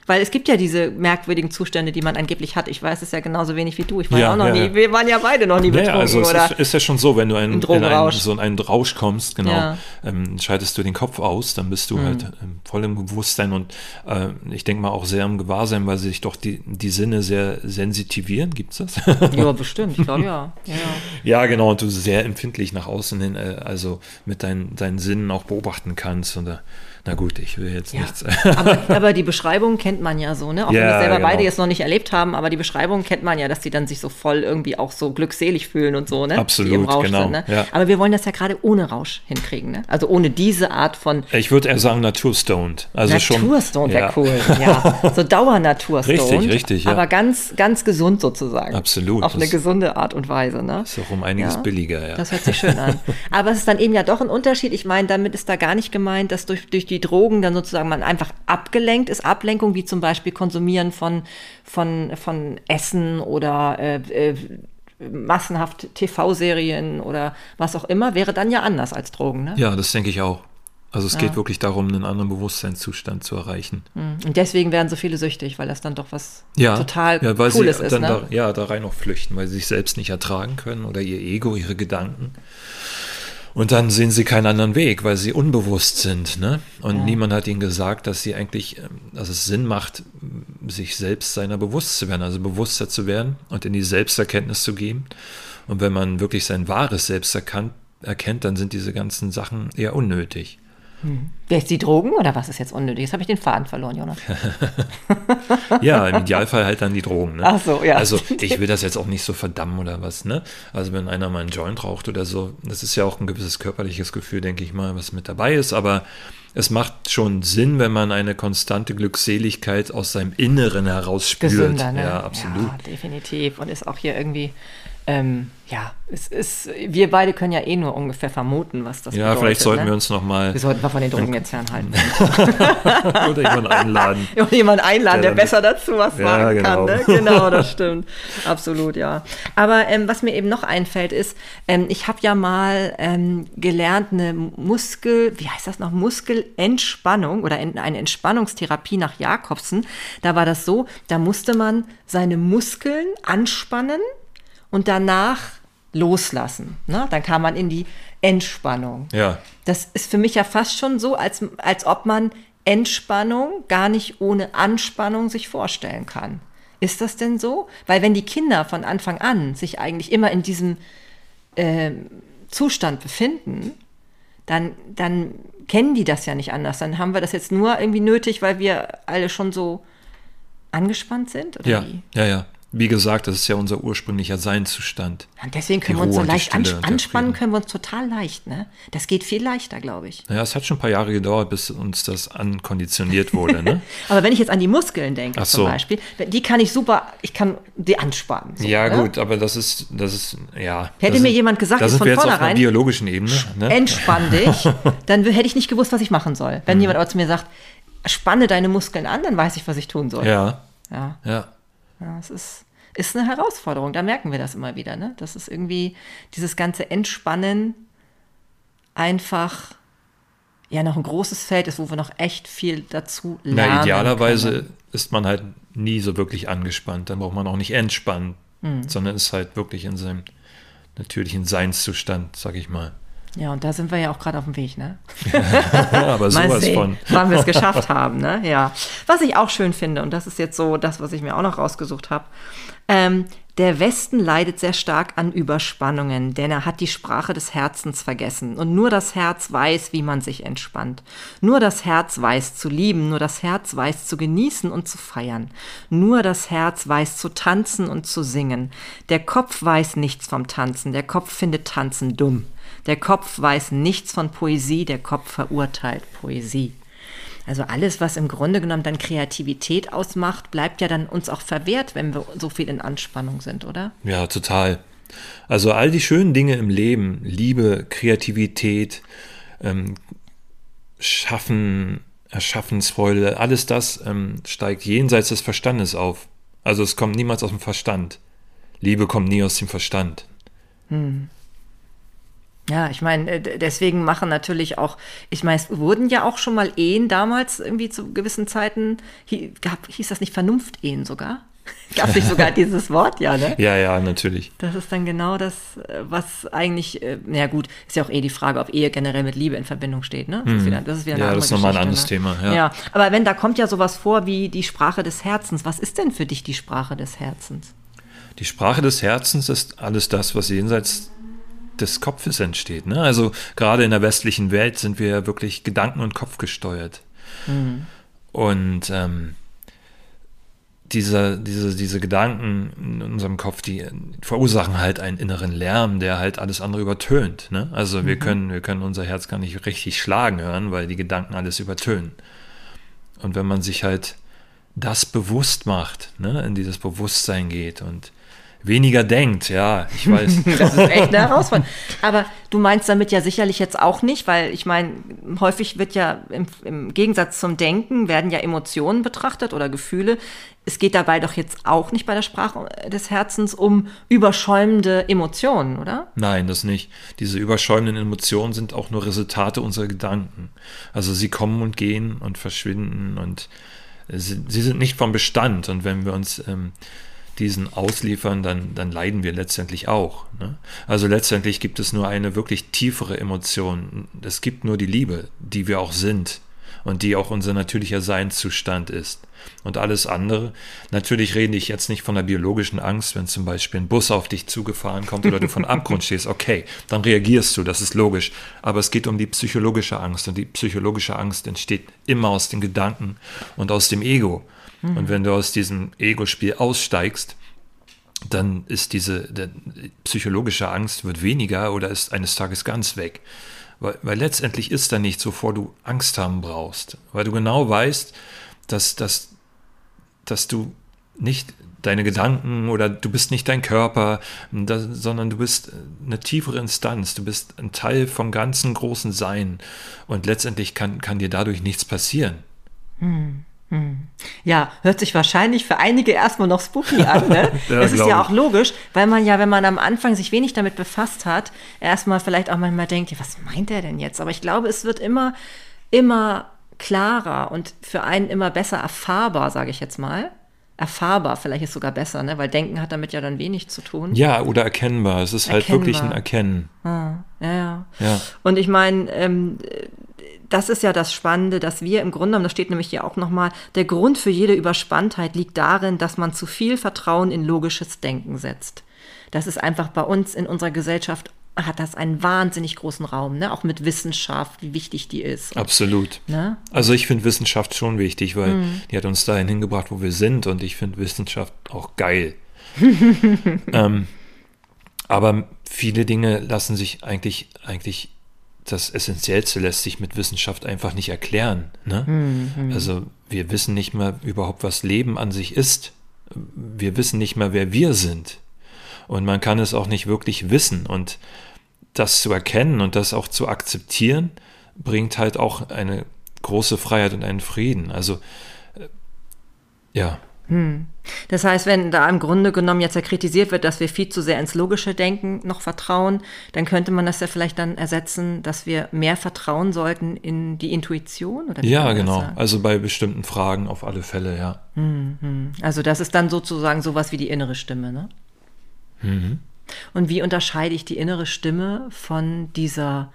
Weil es gibt ja diese merkwürdigen Zustände, die man angeblich hat. Ich weiß es ja genauso wenig wie du. Ich war ja, auch noch ja, nie. Wir waren ja beide noch nie betrunken. Ja, also oder es ist, ist, ja schon so, wenn du ein, in, in einen, so in einen Rausch kommst, genau, ähm, schaltest du den Kopf aus, dann bist du mhm. halt ähm, voll im Bewusstsein und äh, ich denke mal auch sehr im Gewahrsein, weil sich doch die, die Sinne sehr sensitivieren. Gibt es das? ja, bestimmt. Ich glaube ja. ja. Ja, genau. Und du sehr empfindlich nach außen hin, äh, also mit deinen, deinen Sinnen auch beobachten kannst. Und, äh, Na gut, ich will jetzt Ja. nichts. Aber, aber die Beschreibung kennt man ja so, ne? Auch wenn Ja, wir selber genau. beide jetzt noch nicht erlebt haben, aber die Beschreibung kennt man ja, dass die dann sich so voll irgendwie auch so glückselig fühlen und so, ne? Absolut, genau, sind, ne? ja. Aber wir wollen das ja gerade ohne Rausch hinkriegen, ne? Also ohne diese Art von Ich würde eher sagen naturstoned. Also schon. Naturstone wäre ja. cool, ja. So Dauernaturstone. Richtig, richtig, ja. Aber ganz, ganz gesund sozusagen. Absolut, Auf eine gesunde Art und Weise, ne? Ist auch um einiges billiger, ja. Das hört sich schön an. Aber es ist dann eben ja doch ein Unterschied. Ich meine, damit ist da gar nicht gemeint, dass durch, durch die Drogen dann sozusagen man einfach abgelenkt ist. Ablenkung, wie zum Beispiel Konsumieren von, von, von Essen oder äh, äh, massenhaft TV-Serien oder was auch immer, wäre dann ja anders als Drogen. Ne? ja, das denke ich auch. Also es geht wirklich darum, einen anderen Bewusstseinszustand zu erreichen. Und deswegen werden so viele süchtig, weil das dann doch was Ja, total ja, weil Cooles sie ist. dann Ne? da, ja, da rein auch flüchten, weil sie sich selbst nicht ertragen können oder ihr Ego, ihre Gedanken. Und dann sehen sie keinen anderen Weg, weil sie unbewusst sind. Ne? Und niemand hat ihnen gesagt, dass sie eigentlich, ähm, dass es Sinn macht, sich selbst seiner bewusst zu werden, also bewusster zu werden und in die Selbsterkenntnis zu gehen. Und wenn man wirklich sein wahres Selbst erkannt, erkennt, dann sind diese ganzen Sachen eher unnötig. Wer ist die Drogen oder was ist jetzt unnötig? Jetzt habe ich den Faden verloren, Jonas. Ja, im Idealfall halt dann die Drogen. Ne? Ach so, ja. Also ich will das jetzt auch nicht so verdammen oder was, ne? Also wenn einer mal einen Joint raucht oder so, das ist ja auch ein gewisses körperliches Gefühl, denke ich mal, was mit dabei ist, aber es macht schon Sinn, wenn man eine konstante Glückseligkeit aus seinem Inneren heraus spürt. Gesünder, ne? Ja, absolut. Ja, definitiv. Und ist auch hier irgendwie, ähm, ja, es ist, wir beide können ja eh nur ungefähr vermuten, was das Ja, bedeutet. vielleicht sollten ne? wir uns nochmal Wir sollten mal von den Drogen jetzt fernhalten. oder jemanden einladen. Und jemanden einladen, der, Der besser dazu was Ja, sagen kann. genau. Ne? Genau, das stimmt. Absolut, ja. Aber ähm, was mir eben noch einfällt, ist, ähm, ich habe ja mal ähm, gelernt, eine Muskel, wie heißt das noch, Muskelentspannung oder en- eine Entspannungstherapie nach Jakobsen. Da war das so, da musste man seine Muskeln anspannen und danach loslassen. Ne? Dann kam man in die Entspannung. Ja, Das ist für mich ja fast schon so, als, als ob man Entspannung gar nicht ohne Anspannung sich vorstellen kann. Ist das denn so? Weil wenn die Kinder von Anfang an sich eigentlich immer in diesem ähm, Zustand befinden, dann, dann kennen die das ja nicht anders. Dann haben wir das jetzt nur irgendwie nötig, weil wir alle schon so angespannt sind? Ja, wie? ja, ja. Wie gesagt, das ist ja unser ursprünglicher Seinszustand. Und deswegen können wir uns so leicht ans anspannen, können wir uns total leicht. Ne? Das geht viel leichter, glaube ich. Ja, es hat schon ein paar Jahre gedauert, bis uns das ankonditioniert wurde, ne? Aber wenn ich jetzt an die Muskeln denke, Ach zum so. Beispiel, die kann ich super, ich kann die anspannen. So, Ja, ne? gut, aber das ist, das ist, ja. Hätte das mir sind- jemand gesagt, da jetzt sind von wir jetzt auf einer biologischen Ebene. Ne? Entspann dich, dann hätte ich nicht gewusst, was ich machen soll. Mhm. Wenn jemand aber zu mir sagt, spanne deine Muskeln an, dann weiß ich, was ich tun soll. Ja, ja. ja. Ja, es ist, ist eine Herausforderung. Da merken wir das immer wieder. Ne? Das ist irgendwie dieses ganze Entspannen einfach ja noch ein großes Feld ist, wo wir noch echt viel dazu lernen. Na, idealerweise können. ist man halt nie so wirklich angespannt. Dann braucht man auch nicht entspannen, Hm. sondern ist halt wirklich in seinem natürlichen Seinszustand, sag ich mal. Ja, und da sind wir ja auch gerade auf dem Weg, ne? Ja, aber Mal sowas sehen, von. wann wir es geschafft haben, ne? Ja. Was ich auch schön finde, und das ist jetzt so das, was ich mir auch noch rausgesucht habe, ähm, der Westen leidet sehr stark an Überspannungen, denn er hat die Sprache des Herzens vergessen. Und nur das Herz weiß, wie man sich entspannt. Nur das Herz weiß zu lieben, nur das Herz weiß zu genießen und zu feiern. Nur das Herz weiß zu tanzen und zu singen. Der Kopf weiß nichts vom Tanzen, der Kopf findet Tanzen dumm. Der Kopf weiß nichts von Poesie, der Kopf verurteilt Poesie. Also alles, was im Grunde genommen dann Kreativität ausmacht, bleibt ja dann uns auch verwehrt, wenn wir so viel in Anspannung sind, oder? Ja, total. Also all die schönen Dinge im Leben, Liebe, Kreativität, ähm, Schaffen, Erschaffensfreude, alles das ähm, steigt jenseits des Verstandes auf. Also es kommt niemals aus dem Verstand. Liebe kommt nie aus dem Verstand. Ja, ich meine, äh, deswegen machen natürlich auch, ich meine, es wurden ja auch schon mal Ehen damals irgendwie zu gewissen Zeiten, gab, hieß das nicht Vernunft-Ehen sogar? Gab es nicht sogar dieses Wort, ja, ne? Ja, ja, natürlich. Das ist dann genau das, äh, was eigentlich, äh, na ja gut, ist ja auch eh die Frage, ob Ehe generell mit Liebe in Verbindung steht, ne? Das ist wieder, das ist wieder eine. Ja, das ist nochmal ein anderes ne? Thema, ja. ja, aber wenn da kommt ja sowas vor wie die Sprache des Herzens, was ist denn für dich die Sprache des Herzens? Die Sprache des Herzens ist alles das, was jenseits des Kopfes entsteht. Ne? Also gerade in der westlichen Welt sind wir wirklich Gedanken- und Kopf gesteuert. Mhm. Und ähm, diese, diese, diese Gedanken in unserem Kopf, die verursachen halt einen inneren Lärm, der halt alles andere übertönt. Ne? Also wir, mhm. können, wir können unser Herz gar nicht richtig schlagen hören, weil die Gedanken alles übertönen. Und wenn man sich halt das bewusst macht, ne, in dieses Bewusstsein geht und weniger denkt, ja, ich weiß. das ist echt eine Herausforderung. Aber du meinst damit ja sicherlich jetzt auch nicht, weil ich meine, häufig wird ja im, im, Gegensatz zum Denken werden ja Emotionen betrachtet oder Gefühle. Es geht dabei doch jetzt auch nicht bei der Sprache des Herzens um überschäumende Emotionen, oder? Nein, das nicht. Diese überschäumenden Emotionen sind auch nur Resultate unserer Gedanken. Also sie kommen und gehen und verschwinden und sie, sie sind nicht vom Bestand. Und wenn wir uns ähm, diesen ausliefern, dann, dann leiden wir letztendlich auch. Ne? Also letztendlich gibt es nur eine wirklich tiefere Emotion. Es gibt nur die Liebe, die wir auch sind und die auch unser natürlicher Seinszustand ist. Und alles andere, natürlich rede ich jetzt nicht von der biologischen Angst, wenn zum Beispiel ein Bus auf dich zugefahren kommt oder du von Abgrund stehst, okay, dann reagierst du, das ist logisch. Aber es geht um die psychologische Angst und die psychologische Angst entsteht immer aus den Gedanken und aus dem Ego. Mhm. Und wenn du aus diesem Ego-Spiel aussteigst, dann ist diese psychologische Angst wird weniger oder ist eines Tages ganz weg. Weil, weil letztendlich ist da nichts, wovor du Angst haben brauchst. Weil du genau weißt, dass, dass, dass du nicht deine Gedanken oder du bist nicht dein Körper, das, sondern du bist eine tiefere Instanz, du bist ein Teil vom ganzen großen Sein und letztendlich kann, kann dir dadurch nichts passieren. Hm. Hm. Ja, hört sich wahrscheinlich für einige erstmal noch spooky an. Ne? ja, das ist ja auch logisch, weil man ja, wenn man am Anfang sich wenig damit befasst hat, erstmal vielleicht auch manchmal denkt, ja, was meint er denn jetzt? Aber ich glaube, es wird immer, immer klarer und für einen immer besser erfahrbar, sage ich jetzt mal. Erfahrbar, vielleicht ist sogar besser, ne? weil Denken hat damit ja dann wenig zu tun. Ja, oder erkennbar. Es ist erkennbar. halt wirklich ein Erkennen. Ah, ja, ja, ja. Und ich meine, ähm, das ist ja das Spannende, dass wir im Grunde genommen, das steht nämlich hier auch nochmal, der Grund für jede Überspanntheit liegt darin, dass man zu viel Vertrauen in logisches Denken setzt. Das ist einfach bei uns in unserer Gesellschaft hat das einen wahnsinnig großen Raum, ne? auch mit Wissenschaft, wie wichtig die ist. Absolut. Ne? Also ich finde Wissenschaft schon wichtig, weil mhm. die hat uns dahin hingebracht, wo wir sind und ich finde Wissenschaft auch geil. ähm, aber viele Dinge lassen sich eigentlich, eigentlich das Essentiellste lässt sich mit Wissenschaft einfach nicht erklären. Ne? Mhm. Also wir wissen nicht mehr überhaupt, was Leben an sich ist. Wir wissen nicht mehr, wer wir sind. Und man kann es auch nicht wirklich wissen. Und das zu erkennen und das auch zu akzeptieren, bringt halt auch eine große Freiheit und einen Frieden. Also äh, ja. Hm. Das heißt, wenn da im Grunde genommen jetzt ja kritisiert wird, dass wir viel zu sehr ins logische Denken noch vertrauen, dann könnte man das ja vielleicht dann ersetzen, dass wir mehr vertrauen sollten in die Intuition? Oder ja, genau. Also bei bestimmten Fragen auf alle Fälle, ja. Hm, hm. Also das ist dann sozusagen sowas wie die innere Stimme, ne? Mhm. Und wie unterscheide ich die innere Stimme von dieser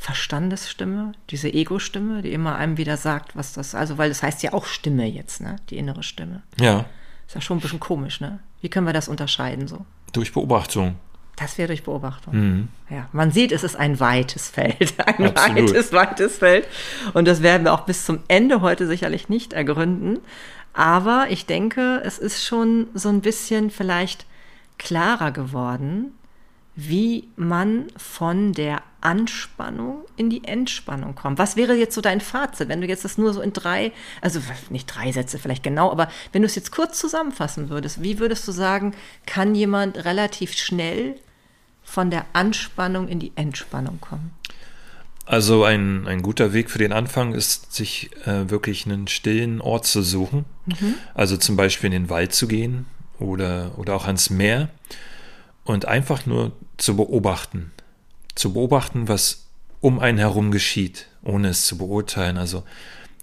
Verstandesstimme, diese Ego-Stimme, die immer einem wieder sagt, was das, also weil das heißt ja auch Stimme jetzt, ne? Die innere Stimme. Ja. Ist ja schon ein bisschen komisch, ne? Wie können wir das unterscheiden so? Durch Beobachtung. Das wäre durch Beobachtung. Mhm. Ja, man sieht, es ist ein weites Feld, ein Absolut. weites, weites Feld. Und das werden wir auch bis zum Ende heute sicherlich nicht ergründen. Aber ich denke, es ist schon so ein bisschen vielleicht klarer geworden, wie man von der Anspannung in die Entspannung kommt. Was wäre jetzt so dein Fazit, wenn du jetzt das nur so in drei, also nicht drei Sätze vielleicht genau, aber wenn du es jetzt kurz zusammenfassen würdest, wie würdest du sagen, kann jemand relativ schnell von der Anspannung in die Entspannung kommen? Also ein, ein guter Weg für den Anfang ist, sich äh, wirklich einen stillen Ort zu suchen. Mhm. Also zum Beispiel in den Wald zu gehen oder, oder auch ans Meer und einfach nur zu beobachten. Zu beobachten, was um einen herum geschieht, ohne es zu beurteilen. Also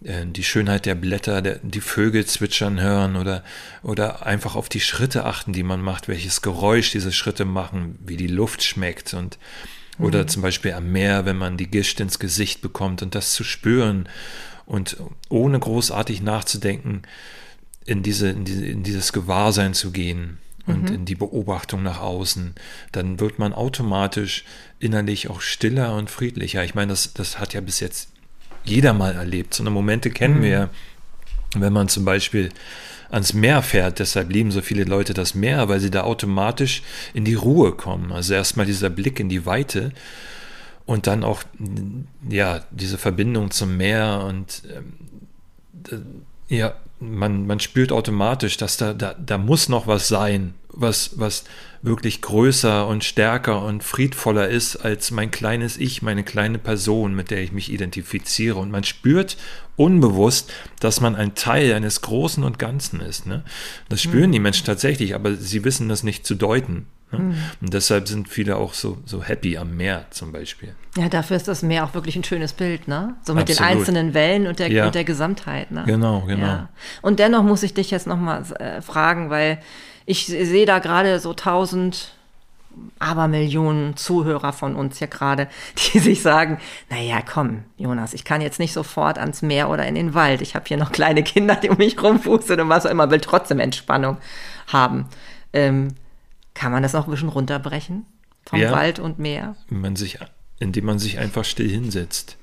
äh, die Schönheit der Blätter, der, die Vögel zwitschern hören oder, oder einfach auf die Schritte achten, die man macht, welches Geräusch diese Schritte machen, wie die Luft schmeckt und oder mhm. zum Beispiel am Meer, wenn man die Gischt ins Gesicht bekommt und das zu spüren und ohne großartig nachzudenken, in, diese, in, diese, in dieses Gewahrsein zu gehen und mhm. in die Beobachtung nach außen, dann wird man automatisch innerlich auch stiller und friedlicher. Ich meine, das, das hat ja bis jetzt jeder mal erlebt. So eine Momente kennen mhm. wir, wenn man zum Beispiel ans Meer fährt. Deshalb lieben so viele Leute das Meer, weil sie da automatisch in die Ruhe kommen. Also erstmal dieser Blick in die Weite und dann auch ja diese Verbindung zum Meer und ähm, ja man, man spürt automatisch, dass da, da, da muss noch was sein, was, was wirklich größer und stärker und friedvoller ist als mein kleines Ich, meine kleine Person, mit der ich mich identifiziere. Und man spürt unbewusst, dass man ein Teil eines Großen und Ganzen ist. Ne? Das spüren mhm. die Menschen tatsächlich, aber sie wissen das nicht zu deuten. Ne? Mhm. Und deshalb sind viele auch so, so happy am Meer zum Beispiel. Ja, dafür ist das Meer auch wirklich ein schönes Bild, ne? So mit Absolut. den einzelnen Wellen und der, ja. und der Gesamtheit. Ne? Genau, genau. Ja. Und dennoch muss ich dich jetzt nochmal äh, fragen, weil ich sehe da gerade so tausend aber Millionen Zuhörer von uns hier gerade, die sich sagen, naja, komm, Jonas, ich kann jetzt nicht sofort ans Meer oder in den Wald. Ich habe hier noch kleine Kinder, die um mich rumfußen und was auch immer, will trotzdem Entspannung haben. Ähm, kann man das noch ein bisschen runterbrechen? Vom ja, Wald und Meer? Man sich, indem man sich einfach still hinsetzt.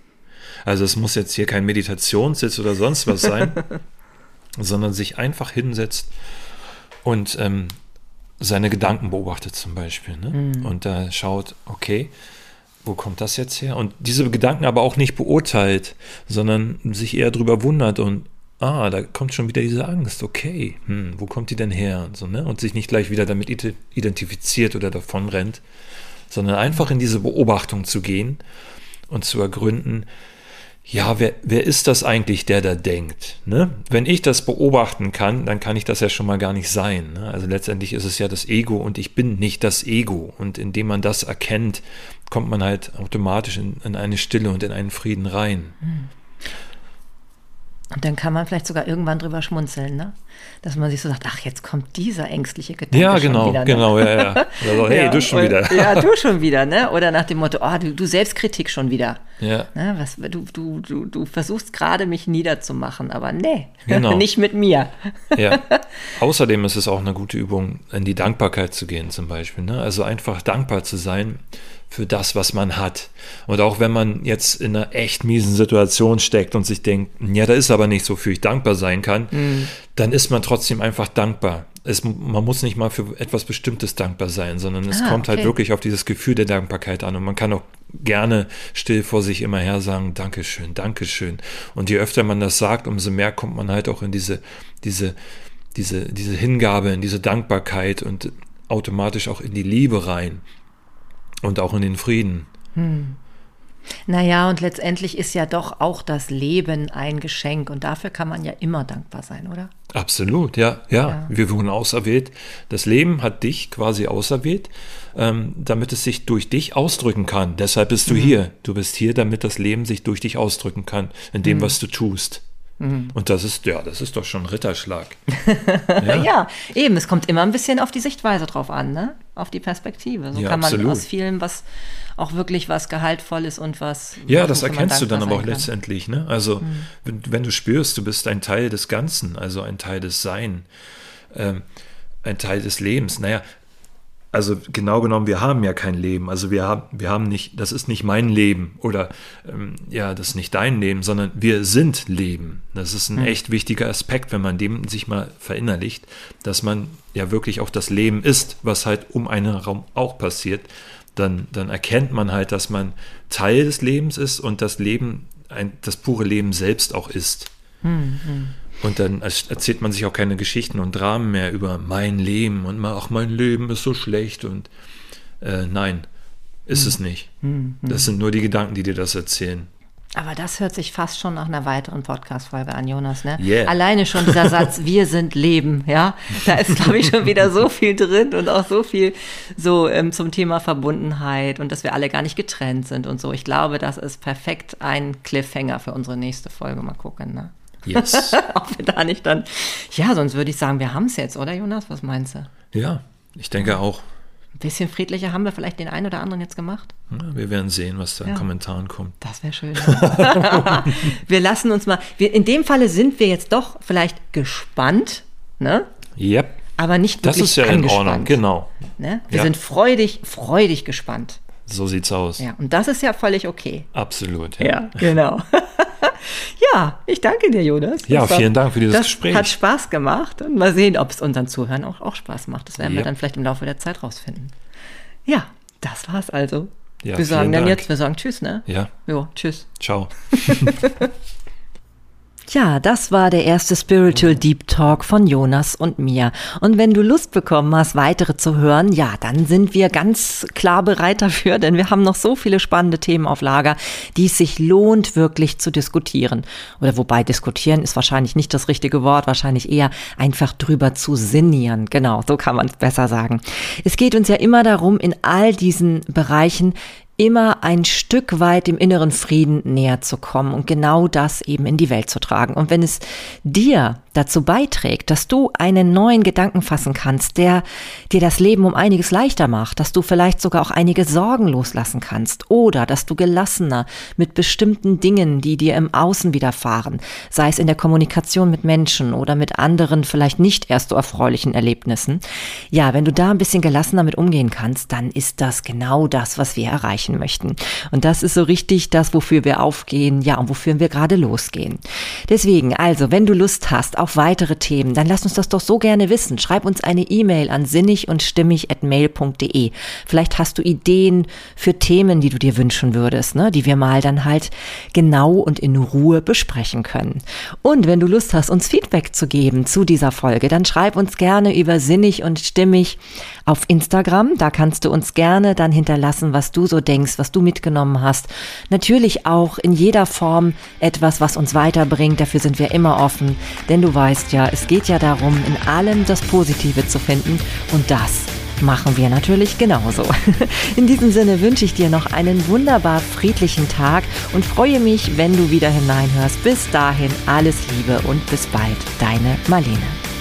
Also es muss jetzt hier kein Meditationssitz oder sonst was sein, sondern sich einfach hinsetzt und ähm, seine Gedanken beobachtet zum Beispiel. Ne? Mhm. Und da schaut, okay, wo kommt das jetzt her? Und diese Gedanken aber auch nicht beurteilt, sondern sich eher drüber wundert und ah, da kommt schon wieder diese Angst, okay, hm, wo kommt die denn her? Und, so, ne? und sich nicht gleich wieder damit identifiziert oder davon rennt, sondern einfach in diese Beobachtung zu gehen und zu ergründen, ja, wer, wer ist das eigentlich, der da denkt? Ne? Wenn ich das beobachten kann, dann kann ich das ja schon mal gar nicht sein. Ne? Also letztendlich ist es ja das Ego und ich bin nicht das Ego. Und indem man das erkennt, kommt man halt automatisch in, in eine Stille und in einen Frieden rein. Mhm. Und dann kann man vielleicht sogar irgendwann drüber schmunzeln, ne? Dass man sich so sagt, ach, jetzt kommt dieser ängstliche Gedanke ja, genau, wieder. Ne? Genau, ja, ja. Also, hey, ja, du schon und, wieder. Ja, du schon wieder, ne? Oder nach dem Motto, oh, du, du Selbstkritik schon wieder. Ja. Ne? Was, du, du, du, du versuchst gerade, mich niederzumachen, aber nee, genau. nicht mit mir. Ja. Außerdem ist es auch eine gute Übung, in die Dankbarkeit zu gehen, zum Beispiel. Ne? Also einfach dankbar zu sein für das, was man hat. Und auch wenn man jetzt in einer echt miesen Situation steckt und sich denkt, ja, da ist aber nicht so, für ich dankbar sein kann, mhm. dann ist man trotzdem einfach dankbar. Es, man muss nicht mal für etwas Bestimmtes dankbar sein, sondern es ah, kommt halt okay. halt wirklich auf dieses Gefühl der Dankbarkeit an. Und man kann auch gerne still vor sich immer her sagen, Dankeschön, Dankeschön. Und je öfter man das sagt, umso mehr kommt man halt auch in diese, diese, diese, diese Hingabe, in diese Dankbarkeit und automatisch auch in die Liebe rein. Und auch in den Frieden. Hm. Naja, und letztendlich ist ja doch auch das Leben ein Geschenk und dafür kann man ja immer dankbar sein, oder? Absolut, ja, ja. ja. Wir wurden auserwählt. Das Leben hat dich quasi auserwählt, ähm, damit es sich durch dich ausdrücken kann. Deshalb bist du mhm. hier. Du bist hier, damit das Leben sich durch dich ausdrücken kann, in dem, mhm. was du tust. Mhm. Und das ist, ja, das ist doch schon ein Ritterschlag. ja. ja. eben. Es kommt immer ein bisschen auf die Sichtweise drauf an, ne? Auf die Perspektive. So ja, kann man absolut. aus vielem was auch wirklich was gehaltvolles und was. Ja, das erkennst du dann aber auch kann. letztendlich, ne? Also, mhm. wenn, wenn, du spürst, du bist ein Teil des Ganzen, also ein Teil des Sein, ähm, ein Teil des Lebens. Naja, also genau genommen, wir haben ja kein Leben. Also wir haben, wir haben nicht, das ist nicht mein Leben oder ähm, ja, das ist nicht dein Leben, sondern wir sind Leben. Das ist ein mhm. echt wichtiger Aspekt, wenn man dem sich mal verinnerlicht, dass man ja wirklich auch das Leben ist, was halt um einen Raum auch passiert. Dann, dann erkennt man halt, dass man Teil des Lebens ist und das Leben, ein, das pure Leben selbst auch ist. Mhm. Und dann erzählt man sich auch keine Geschichten und Dramen mehr über mein Leben und mal, ach, mein Leben ist so schlecht und äh, nein, ist hm. es nicht. Hm, hm. Das sind nur die Gedanken, die dir das erzählen. Aber das hört sich fast schon nach einer weiteren Podcast-Folge an, Jonas. Ne? Yeah. Alleine schon dieser Satz, wir sind Leben, ja. Da ist, glaube ich, schon wieder so viel drin und auch so viel so ähm, zum Thema Verbundenheit und dass wir alle gar nicht getrennt sind und so. Ich glaube, das ist perfekt ein Cliffhanger für unsere nächste Folge. Mal gucken, ne? Yes. Ob wir da nicht dann. Ja, sonst würde ich sagen, wir haben es jetzt, oder Jonas? Was meinst du? Ja, ich denke auch. Ein bisschen friedlicher haben wir vielleicht den einen oder anderen jetzt gemacht. Ja, wir werden sehen, was da ja. in Kommentaren kommt. Das wäre schön. wir lassen uns mal. Wir, in dem Falle sind wir jetzt doch vielleicht gespannt, ne? Yep. aber nicht Das wirklich ist ja in angespannt. Ordnung, genau. Ne? Wir Ja. sind freudig, freudig gespannt. So sieht's aus. Ja, und das ist ja völlig okay. Absolut. Ja, genau. ja, ich danke dir, Jonas. Ja, Das war- vielen Dank für dieses das Gespräch. Hat Spaß gemacht und mal sehen, ob es unseren Zuhörern auch, auch Spaß macht. Das werden wir Ja. dann vielleicht im Laufe der Zeit rausfinden. Ja, das war's also. Ja, wir sagen dann Dank. jetzt, wir sagen Tschüss, ne? Ja, Jo, Tschüss. ciao. Ja, das war der erste Spiritual Deep Talk von Jonas und mir. Und wenn du Lust bekommen hast, weitere zu hören, ja, dann sind wir ganz klar bereit dafür, denn wir haben noch so viele spannende Themen auf Lager, die es sich lohnt, wirklich zu diskutieren. Oder wobei diskutieren ist wahrscheinlich nicht das richtige Wort, wahrscheinlich eher einfach drüber zu sinnieren. Genau, so kann man es besser sagen. Es geht uns ja immer darum, in all diesen Bereichen immer ein Stück weit dem inneren Frieden näher zu kommen und genau das eben in die Welt zu tragen. Und wenn es dir dazu beiträgt, dass du einen neuen Gedanken fassen kannst, der dir das Leben um einiges leichter macht, dass du vielleicht sogar auch einige Sorgen loslassen kannst oder dass du gelassener mit bestimmten Dingen, die dir im Außen widerfahren, sei es in der Kommunikation mit Menschen oder mit anderen vielleicht nicht erst so erfreulichen Erlebnissen, ja, wenn du da ein bisschen gelassener mit umgehen kannst, dann ist das genau das, was wir erreichen möchten. Und das ist so richtig das, wofür wir aufgehen, ja, und wofür wir gerade losgehen. Deswegen, also, wenn du Lust hast auf weitere Themen, dann lass uns das doch so gerne wissen. Schreib uns eine E-Mail an sinnig und stimmig at mail.de. Vielleicht hast du Ideen für Themen, die du dir wünschen würdest, ne, die wir mal dann halt genau und in Ruhe besprechen können. Und wenn du Lust hast, uns Feedback zu geben zu dieser Folge, dann schreib uns gerne über sinnig und stimmig auf Instagram. Da kannst du uns gerne dann hinterlassen, was du so denkst, was du mitgenommen hast. Natürlich auch in jeder Form etwas, was uns weiterbringt. Dafür sind wir immer offen. Denn du weißt ja, es geht ja darum, in allem das Positive zu finden. Und das machen wir natürlich genauso. In diesem Sinne wünsche ich dir noch einen wunderbar friedlichen Tag und freue mich, wenn du wieder hineinhörst. Bis dahin alles Liebe und bis bald, deine Marlene.